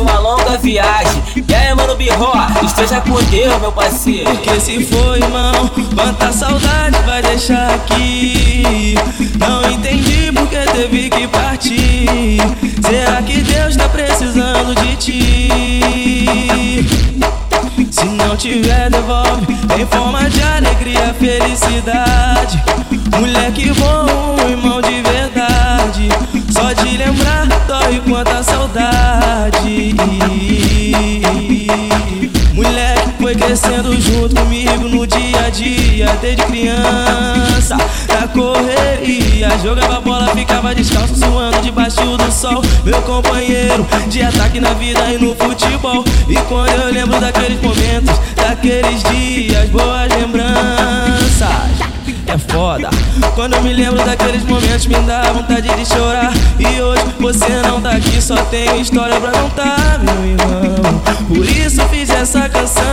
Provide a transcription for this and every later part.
uma longa viagem. E aí, mano, birro, esteja com Deus, meu parceiro. Porque se for, irmão, quanta saudade vai deixar aqui. Não entendi porque teve que partir. Será que Deus tá precisando de ti? Se não tiver, devolve em forma de alegria, felicidade. Moleque bom, irmão de verdade. Crescendo junto comigo no dia a dia, desde criança. Na correria, jogava bola, ficava descalço, suando debaixo do sol. Meu companheiro de ataque na vida e no futebol. E quando eu lembro daqueles momentos, daqueles dias, boas lembranças é foda. Quando eu me lembro daqueles momentos, me dá vontade de chorar. E hoje você não tá aqui, só tenho história pra contar, meu irmão. Por isso fiz essa canção.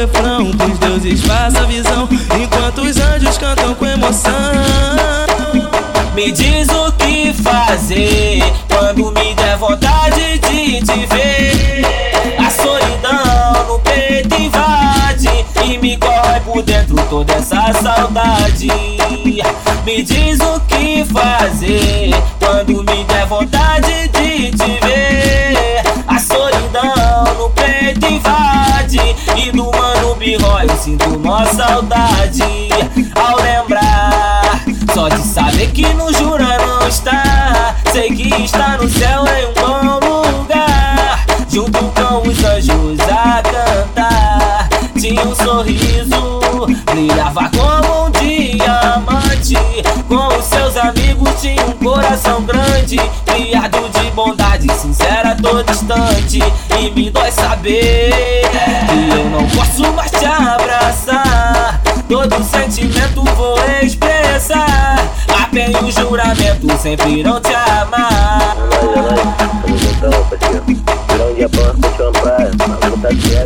Refrão. Os deuses façam visão, enquanto os anjos cantam com emoção. Me diz o que fazer quando me der vontade de te ver. A solidão no peito invade e me corre por dentro toda essa saudade. Me diz o que fazer quando me der vontade de te ver. Sinto uma saudade ao lembrar. Só de saber que no Jura não está, sei que está no céu em um bom lugar, junto com os anjos a cantar. Tinha um sorriso, brilhava como um diamante. Com os seus amigos tinha um coração grande, criado de bondade sincera, todo distante. E me dói saber que eu não posso mais sempre irão te amar.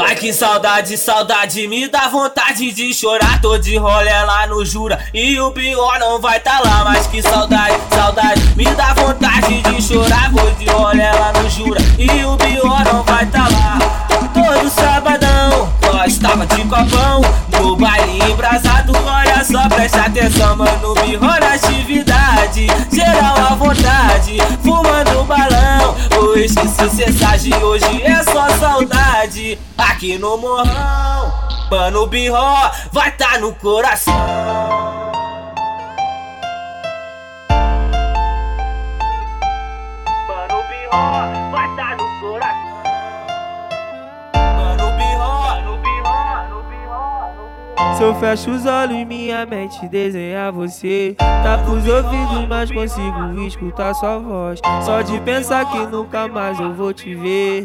Ai que saudade, saudade, me dá vontade de chorar. Tô de rolê lá no Jura e o pior não vai tá lá. Mas que saudade, saudade, me dá vontade de chorar. Vou de rolê lá no Jura e o pior não vai tá lá. Todo sabadão, nós tava de copão no baile embrasado. Olha só, preste atenção, mano. Birro na atividade, geral à vontade, fumando balão. Hoje sucessagem, hoje é só saudade. Aqui no morrão, mano, birro vai tá no coração. Se eu fecho os olhos, minha mente desenha você. Tá pros ouvidos, mas consigo escutar sua voz. Só de pensar que nunca mais eu vou te ver.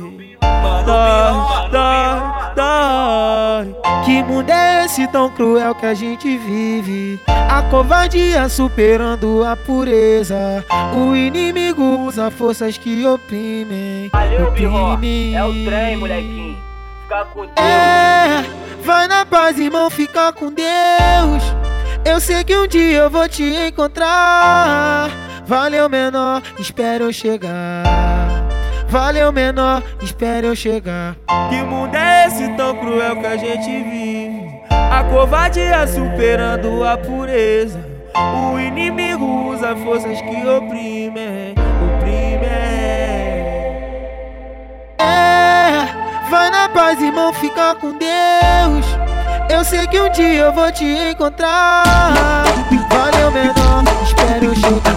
Dói, dói, dói. Que mundo é esse tão cruel que a gente vive? A covardia superando a pureza. O inimigo usa forças que oprimem. Valeu, oprimem. É o trem, molequinho. Fica com Deus. É, vai na paz, irmão, fica com Deus. Eu sei que um dia eu vou te encontrar. Valeu, menor, espera eu chegar. Valeu, menor, espera eu chegar. Que mundo é esse tão cruel que a gente vive? A covardia superando a pureza. O inimigo usa forças que oprimem, oprimem. É, vai na paz, irmão, fica com Deus. Eu sei que um dia eu vou te encontrar. Valeu, menor, espero chegar.